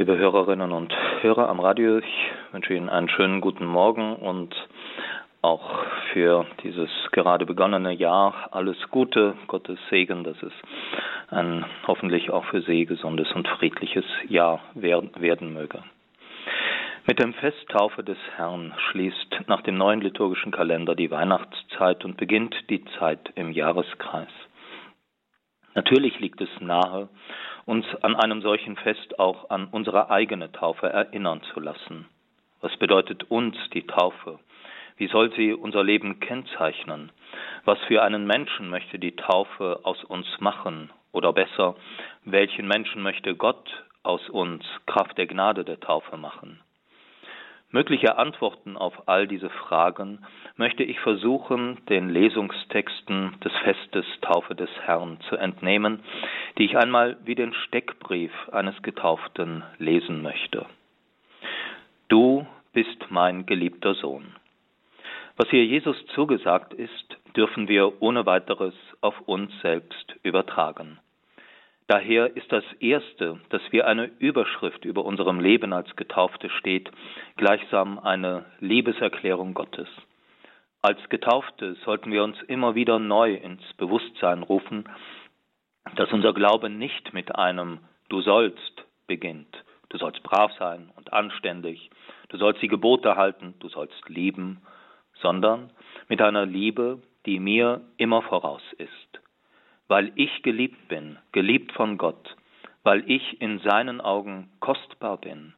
Liebe Hörerinnen und Hörer am Radio, ich wünsche Ihnen einen schönen guten Morgen und auch für dieses gerade begonnene Jahr alles Gute, Gottes Segen, dass es ein hoffentlich auch für Sie gesundes und friedliches Jahr werden möge. Mit dem Festtaufe des Herrn schließt nach dem neuen liturgischen Kalender die Weihnachtszeit und beginnt die Zeit im Jahreskreis. Natürlich liegt es nahe, uns an einem solchen Fest auch an unsere eigene Taufe erinnern zu lassen. Was bedeutet uns die Taufe? Wie soll sie unser Leben kennzeichnen? Was für einen Menschen möchte die Taufe aus uns machen? Oder besser, welchen Menschen möchte Gott aus uns Kraft der Gnade der Taufe machen? Mögliche Antworten auf all diese Fragen möchte ich versuchen, den Lesungstexten des Festes Taufe des Herrn zu entnehmen, die ich einmal wie den Steckbrief eines Getauften lesen möchte. Du bist mein geliebter Sohn. Was hier Jesus zugesagt ist, dürfen wir ohne weiteres auf uns selbst übertragen. Daher ist das Erste, dass wir eine Überschrift über unserem Leben als Getaufte steht, gleichsam eine Liebeserklärung Gottes. Als Getaufte sollten wir uns immer wieder neu ins Bewusstsein rufen, dass unser Glaube nicht mit einem Du sollst beginnt. Du sollst brav sein und anständig, du sollst die Gebote halten, du sollst lieben, sondern mit einer Liebe, die mir immer voraus ist weil ich geliebt bin, geliebt von Gott, weil ich in seinen Augen kostbar bin,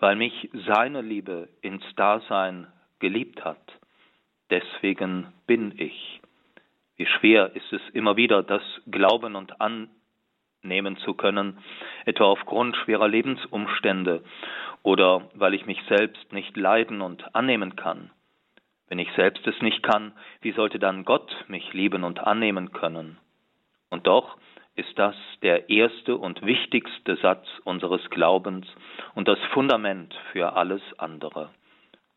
weil mich seine Liebe ins Dasein geliebt hat. Deswegen bin ich. Wie schwer ist es immer wieder, das Glauben und annehmen zu können, etwa aufgrund schwerer Lebensumstände oder weil ich mich selbst nicht leiden und annehmen kann. Wenn ich selbst es nicht kann, wie sollte dann Gott mich lieben und annehmen können? Und doch ist das der erste und wichtigste Satz unseres Glaubens und das Fundament für alles andere.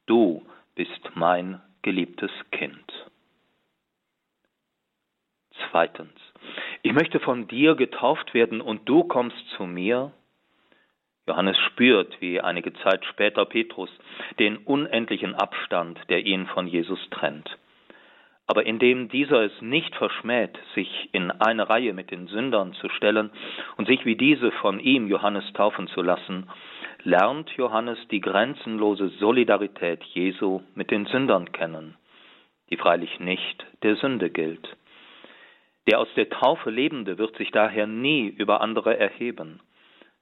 Du bist mein geliebtes Kind. Zweitens, ich möchte von dir getauft werden und du kommst zu mir. Johannes spürt, wie einige Zeit später Petrus, den unendlichen Abstand, der ihn von Jesus trennt. Aber indem dieser es nicht verschmäht, sich in eine Reihe mit den Sündern zu stellen und sich wie diese von ihm Johannes taufen zu lassen, lernt Johannes die grenzenlose Solidarität Jesu mit den Sündern kennen, die freilich nicht der Sünde gilt. Der aus der Taufe Lebende wird sich daher nie über andere erheben.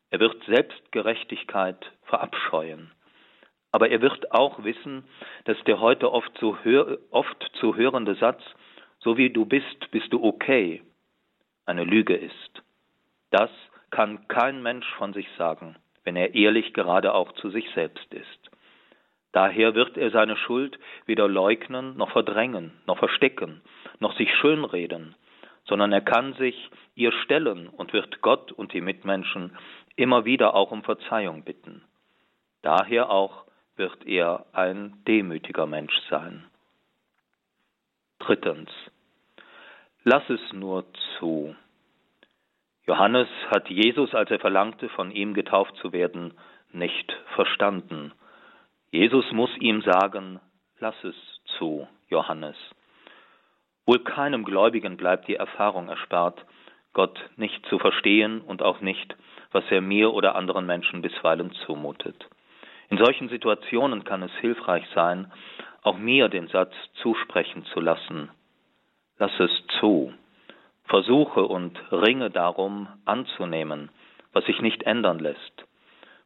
Er wird Selbstgerechtigkeit verabscheuen. Aber er wird auch wissen, dass der heute oft zu, hör, oft zu hörende Satz, so wie du bist, bist du okay, eine Lüge ist. Das kann kein Mensch von sich sagen, wenn er ehrlich gerade auch zu sich selbst ist. Daher wird er seine Schuld weder leugnen, noch verdrängen, noch verstecken, noch sich schönreden, sondern er kann sich ihr stellen und wird Gott und die Mitmenschen immer wieder auch um Verzeihung bitten. Daher auch wird er ein demütiger Mensch sein. Drittens. Lass es nur zu. Johannes hat Jesus, als er verlangte, von ihm getauft zu werden, nicht verstanden. Jesus muss ihm sagen, lass es zu, Johannes. Wohl keinem Gläubigen bleibt die Erfahrung erspart, Gott nicht zu verstehen und auch nicht, was er mir oder anderen Menschen bisweilen zumutet. In solchen Situationen kann es hilfreich sein, auch mir den Satz zusprechen zu lassen. Lass es zu. Versuche und ringe darum anzunehmen, was sich nicht ändern lässt.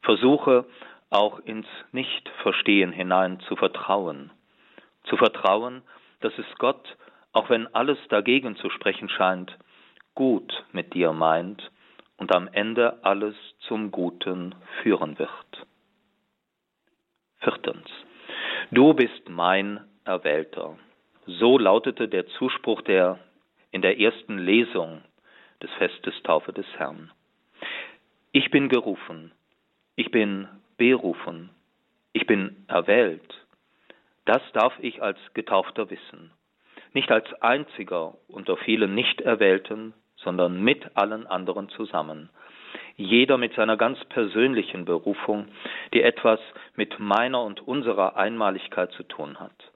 Versuche auch ins Nichtverstehen hinein zu vertrauen. Zu vertrauen, dass es Gott, auch wenn alles dagegen zu sprechen scheint, gut mit dir meint und am Ende alles zum Guten führen wird. Viertens. Du bist mein Erwählter. So lautete der Zuspruch der in der ersten Lesung des Festes Taufe des Herrn. Ich bin gerufen, ich bin berufen, ich bin erwählt. Das darf ich als Getaufter wissen. Nicht als einziger unter vielen Nicht-Erwählten, sondern mit allen anderen zusammen. Jeder mit seiner ganz persönlichen Berufung, die etwas mit meiner und unserer Einmaligkeit zu tun hat.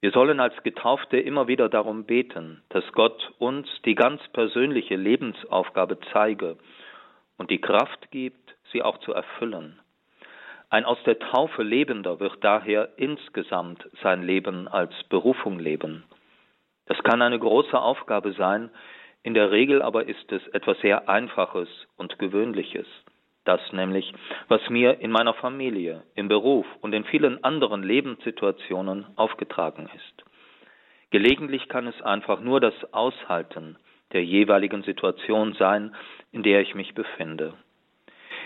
Wir sollen als Getaufte immer wieder darum beten, dass Gott uns die ganz persönliche Lebensaufgabe zeige und die Kraft gibt, sie auch zu erfüllen. Ein aus der Taufe Lebender wird daher insgesamt sein Leben als Berufung leben. Das kann eine große Aufgabe sein, in der Regel aber ist es etwas sehr Einfaches und Gewöhnliches. Das nämlich, was mir in meiner Familie, im Beruf und in vielen anderen Lebenssituationen aufgetragen ist. Gelegentlich kann es einfach nur das Aushalten der jeweiligen Situation sein, in der ich mich befinde.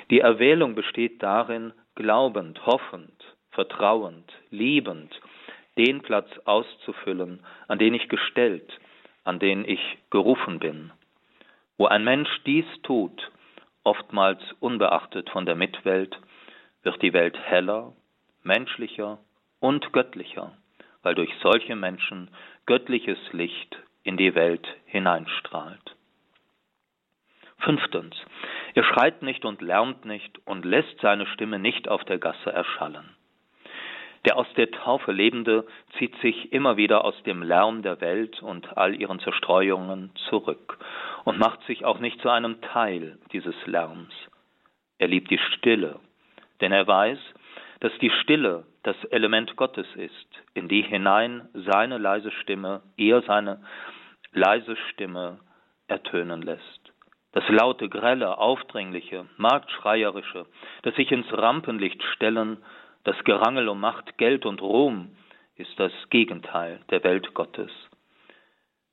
Die Erwählung besteht darin, glaubend, hoffend, vertrauend, liebend den Platz auszufüllen, an den ich gestellt, an den ich gerufen bin. Wo ein Mensch dies tut, oftmals unbeachtet von der Mitwelt, wird die Welt heller, menschlicher und göttlicher, weil durch solche Menschen göttliches Licht in die Welt hineinstrahlt. Fünftens. Er schreit nicht und lärmt nicht und lässt seine Stimme nicht auf der Gasse erschallen. Der aus der Taufe Lebende zieht sich immer wieder aus dem Lärm der Welt und all ihren Zerstreuungen zurück und macht sich auch nicht zu einem Teil dieses Lärms. Er liebt die Stille, denn er weiß, dass die Stille das Element Gottes ist, in die hinein seine leise Stimme, er seine leise Stimme ertönen lässt. Das laute, grelle, aufdringliche, marktschreierische, das sich ins Rampenlicht stellen, das Gerangel um Macht, Geld und Ruhm, ist das Gegenteil der Welt Gottes.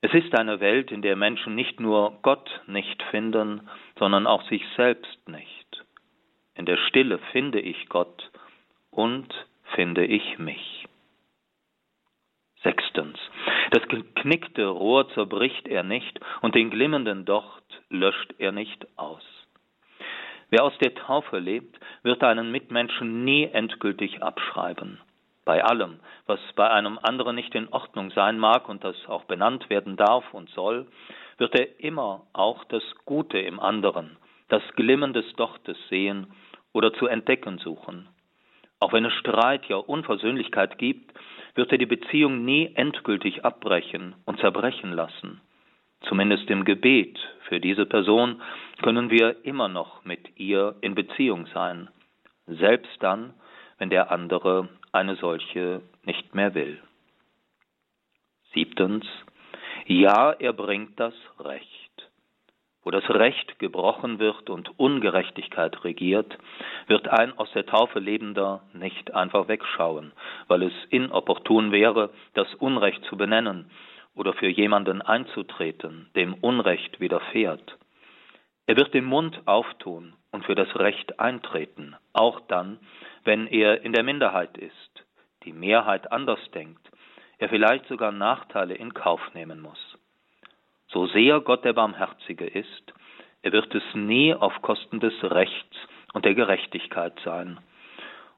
Es ist eine Welt, in der Menschen nicht nur Gott nicht finden, sondern auch sich selbst nicht. In der Stille finde ich Gott und finde ich mich. Sechstens. Das geknickte Rohr zerbricht er nicht und den glimmenden Docht löscht er nicht aus. Wer aus der Taufe lebt, wird einen Mitmenschen nie endgültig abschreiben. Bei allem, was bei einem anderen nicht in Ordnung sein mag und das auch benannt werden darf und soll, wird er immer auch das Gute im anderen, das Glimmen des Dochtes sehen oder zu entdecken suchen. Auch wenn es Streit, ja Unversöhnlichkeit gibt, wird er die Beziehung nie endgültig abbrechen und zerbrechen lassen. Zumindest im Gebet für diese Person können wir immer noch mit ihr in Beziehung sein, selbst dann, wenn der andere eine solche nicht mehr will. Siebtens. Ja, er bringt das Recht. Wo das Recht gebrochen wird und Ungerechtigkeit regiert, wird ein aus der Taufe Lebender nicht einfach wegschauen, weil es inopportun wäre, das Unrecht zu benennen oder für jemanden einzutreten, dem Unrecht widerfährt. Er wird den Mund auftun und für das Recht eintreten, auch dann, wenn er in der Minderheit ist, die Mehrheit anders denkt, er vielleicht sogar Nachteile in Kauf nehmen muss. So sehr Gott der Barmherzige ist, er wird es nie auf Kosten des Rechts und der Gerechtigkeit sein.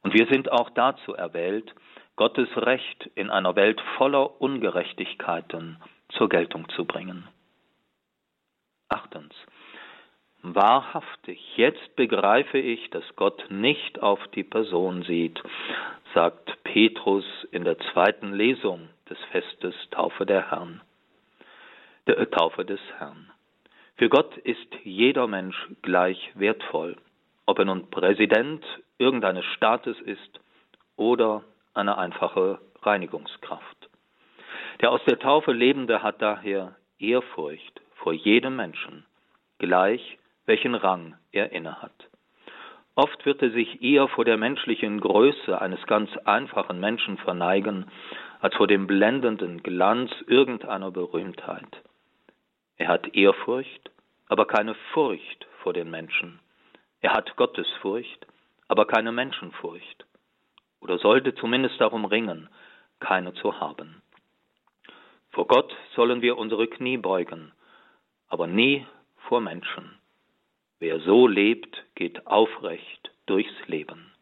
Und wir sind auch dazu erwählt, Gottes Recht in einer Welt voller Ungerechtigkeiten zur Geltung zu bringen. Achtens. Wahrhaftig, jetzt begreife ich, dass Gott nicht auf die Person sieht, sagt Petrus in der zweiten Lesung des Festes Taufe der Herrn. Der äh, Taufe des Herrn. Für Gott ist jeder Mensch gleich wertvoll, ob er nun Präsident irgendeines Staates ist oder eine einfache Reinigungskraft. Der aus der Taufe Lebende hat daher Ehrfurcht vor jedem Menschen, gleich welchen Rang er innehat. Oft wird er sich eher vor der menschlichen Größe eines ganz einfachen Menschen verneigen, als vor dem blendenden Glanz irgendeiner Berühmtheit. Er hat Ehrfurcht, aber keine Furcht vor den Menschen. Er hat Gottesfurcht, aber keine Menschenfurcht oder sollte zumindest darum ringen, keine zu haben. Vor Gott sollen wir unsere Knie beugen, aber nie vor Menschen. Wer so lebt, geht aufrecht durchs Leben.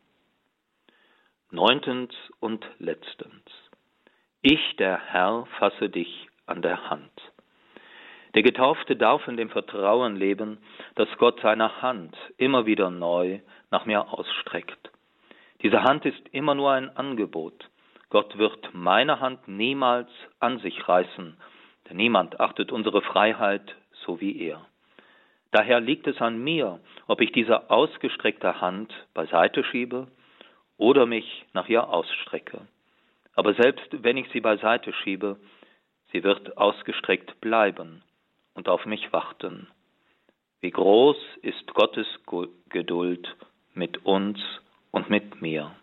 Neuntens und letztens. Ich, der Herr, fasse dich an der Hand. Der Getaufte darf in dem Vertrauen leben, dass Gott seine Hand immer wieder neu nach mir ausstreckt. Diese Hand ist immer nur ein Angebot. Gott wird meine Hand niemals an sich reißen, denn niemand achtet unsere Freiheit so wie er. Daher liegt es an mir, ob ich diese ausgestreckte Hand beiseite schiebe oder mich nach ihr ausstrecke. Aber selbst wenn ich sie beiseite schiebe, sie wird ausgestreckt bleiben und auf mich warten. Wie groß ist Gottes Geduld mit uns und mit mir.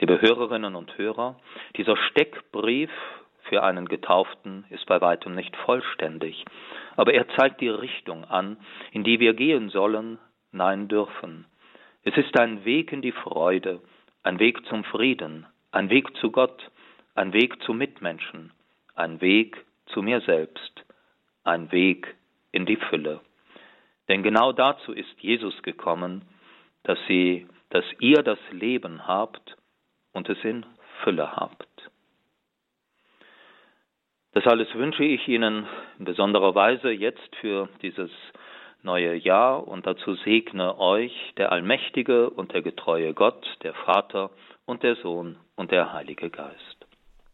Liebe Hörerinnen und Hörer, dieser Steckbrief für einen Getauften ist bei weitem nicht vollständig, aber er zeigt die Richtung an, in die wir gehen sollen, nein dürfen. Es ist ein Weg in die Freude, ein Weg zum Frieden, ein Weg zu Gott, ein Weg zu Mitmenschen, ein Weg zu mir selbst, ein Weg in die Fülle. Denn genau dazu ist Jesus gekommen, dass sie, dass ihr das Leben habt und es in Fülle habt. Das alles wünsche ich Ihnen in besonderer Weise jetzt für dieses neue Jahr und dazu segne euch der allmächtige und der getreue Gott, der Vater und der Sohn und der Heilige Geist.